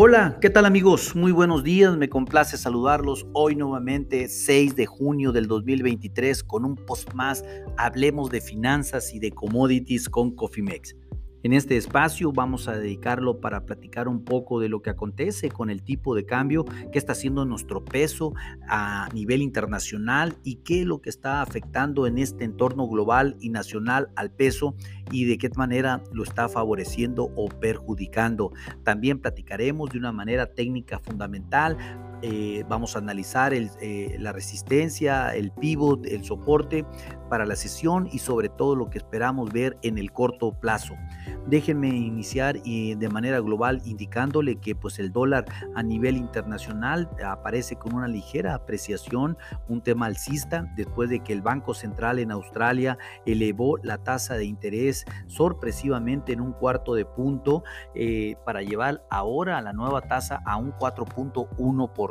Hola, ¿qué tal amigos? Muy buenos días, me complace saludarlos hoy nuevamente 6 de junio del 2023 con un post más, hablemos de finanzas y de commodities con Cofimex. En este espacio vamos a dedicarlo para platicar un poco de lo que acontece con el tipo de cambio, qué está haciendo nuestro peso a nivel internacional y qué es lo que está afectando en este entorno global y nacional al peso y de qué manera lo está favoreciendo o perjudicando. También platicaremos de una manera técnica fundamental eh, vamos a analizar eh, la resistencia, el pivot, el soporte para la sesión y sobre todo lo que esperamos ver en el corto plazo. Déjenme iniciar de manera global indicándole que pues el dólar a nivel internacional aparece con una ligera apreciación, un tema alcista después de que el Banco Central en Australia elevó la tasa de interés sorpresivamente en un cuarto de punto eh, para llevar ahora la nueva tasa a un 4.1%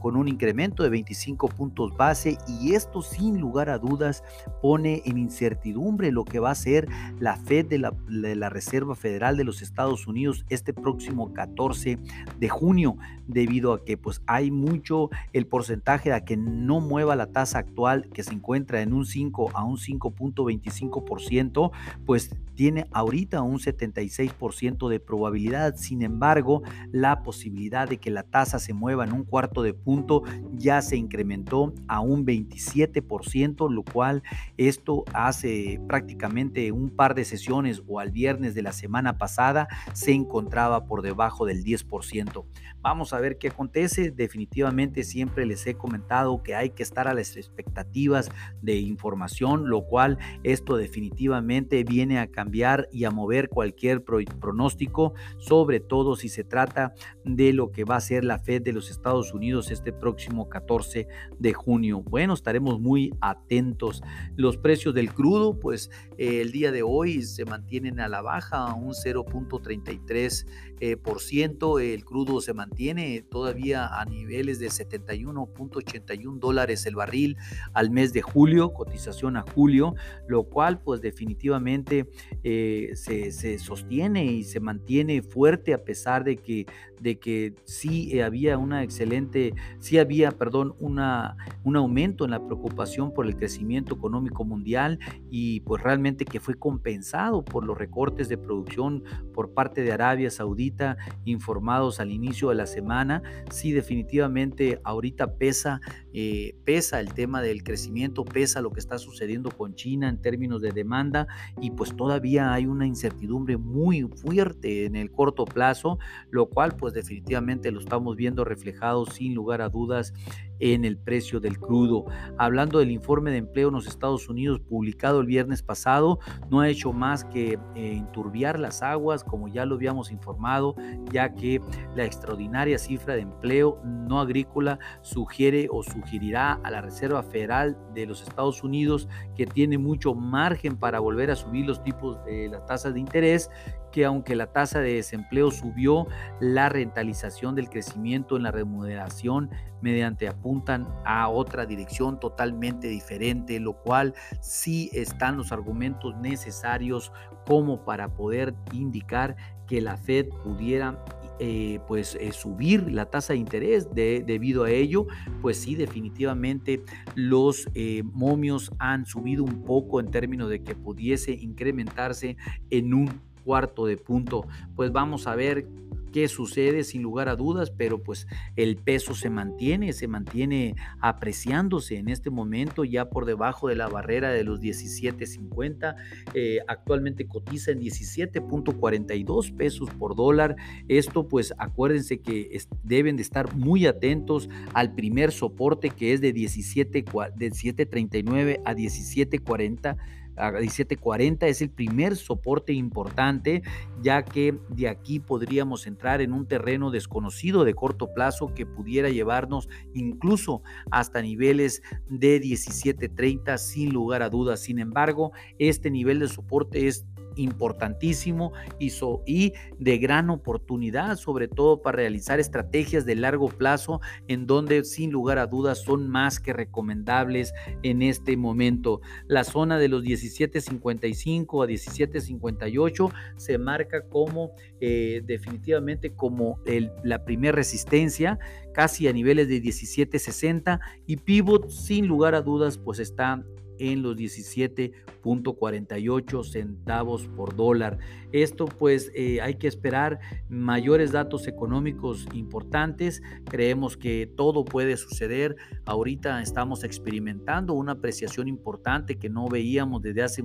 con un incremento de 25 puntos base y esto sin lugar a dudas pone en incertidumbre lo que va a ser la Fed de la, de la Reserva Federal de los Estados Unidos este próximo 14 de junio debido a que pues hay mucho el porcentaje de que no mueva la tasa actual que se encuentra en un 5 a un 5.25% pues tiene ahorita un 76% de probabilidad. Sin embargo la posibilidad de que la tasa se mueva en un cuarto de punto ya se incrementó a un 27%, lo cual esto hace prácticamente un par de sesiones o al viernes de la semana pasada se encontraba por debajo del 10%. Vamos a ver qué acontece. Definitivamente siempre les he comentado que hay que estar a las expectativas de información, lo cual esto definitivamente viene a cambiar y a mover cualquier pronóstico, sobre todo si se trata de lo que va a ser la Fed de los Estados Unidos este próximo 14 de junio. Bueno, estaremos muy atentos. Los precios del crudo, pues eh, el día de hoy se mantienen a la baja, un 0.33%. Eh, por ciento. El crudo se mantiene todavía a niveles de 71.81 dólares el barril al mes de julio, cotización a julio, lo cual pues definitivamente eh, se, se, sostiene y se mantiene fuerte a pesar de que, de que sí había una excelente, sí había, perdón, una, un aumento en la preocupación por el crecimiento económico mundial y pues realmente que fue compensado por los recortes de producción por parte de Arabia Saudita informados al inicio de la semana. Sí, definitivamente ahorita pesa, eh, pesa el tema del crecimiento, pesa lo que está sucediendo con China en términos de demanda y pues todavía hay una incertidumbre muy fuerte en el corto plazo, lo cual pues definitivamente lo estamos viendo reflejado sin lugar a dudas en el precio del crudo. Hablando del informe de empleo en los Estados Unidos publicado el viernes pasado, no ha hecho más que eh, enturbiar las aguas, como ya lo habíamos informado, ya que la extraordinaria cifra de empleo no agrícola sugiere o sugerirá a la Reserva Federal de los Estados Unidos que tiene mucho margen para volver a subir los tipos de las tasas de interés que aunque la tasa de desempleo subió, la rentalización del crecimiento en la remuneración mediante apuntan a otra dirección totalmente diferente, lo cual sí están los argumentos necesarios como para poder indicar que la Fed pudiera eh, pues eh, subir la tasa de interés debido a ello, pues sí, definitivamente los eh, momios han subido un poco en términos de que pudiese incrementarse en un cuarto de punto. Pues vamos a ver qué sucede sin lugar a dudas, pero pues el peso se mantiene, se mantiene apreciándose en este momento ya por debajo de la barrera de los 17.50, eh, actualmente cotiza en 17.42 pesos por dólar. Esto pues acuérdense que deben de estar muy atentos al primer soporte que es de 17 de 7.39 a 17.40 a 1740 es el primer soporte importante, ya que de aquí podríamos entrar en un terreno desconocido de corto plazo que pudiera llevarnos incluso hasta niveles de 1730 sin lugar a dudas. Sin embargo, este nivel de soporte es importantísimo y, de gran oportunidad, sobre todo para realizar estrategias de largo plazo en donde sin lugar a dudas son más que recomendables en este momento. La zona de los 17.55 a 17.58 se marca como eh, definitivamente como la primera resistencia casi a niveles de 17.60 y pivot sin lugar a dudas pues está en los 17.48 centavos por dólar. Esto pues eh, hay que esperar mayores datos económicos importantes. Creemos que todo puede suceder. Ahorita estamos experimentando una apreciación importante que no veíamos desde hace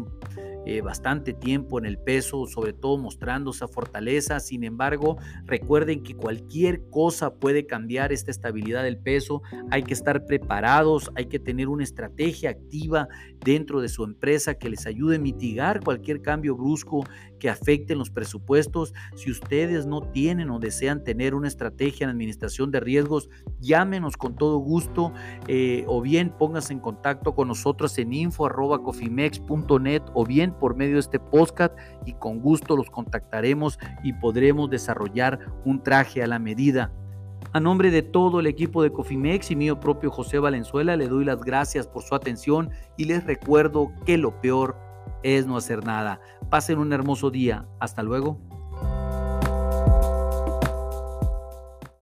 eh, bastante tiempo en el peso, sobre todo mostrando esa fortaleza. Sin embargo, recuerden que cualquier cosa puede cambiar esta estabilidad del peso. Hay que estar preparados, hay que tener una estrategia activa dentro de su empresa que les ayude a mitigar cualquier cambio brusco que afecten los presupuestos. Si ustedes no tienen o desean tener una estrategia en administración de riesgos, llámenos con todo gusto eh, o bien pónganse en contacto con nosotros en info.cofimex.net o por medio de este podcast y con gusto los contactaremos y podremos desarrollar un traje a la medida. A nombre de todo el equipo de Cofimex y mío propio José Valenzuela, le doy las gracias por su atención y les recuerdo que lo peor es no hacer nada. Pasen un hermoso día. Hasta luego.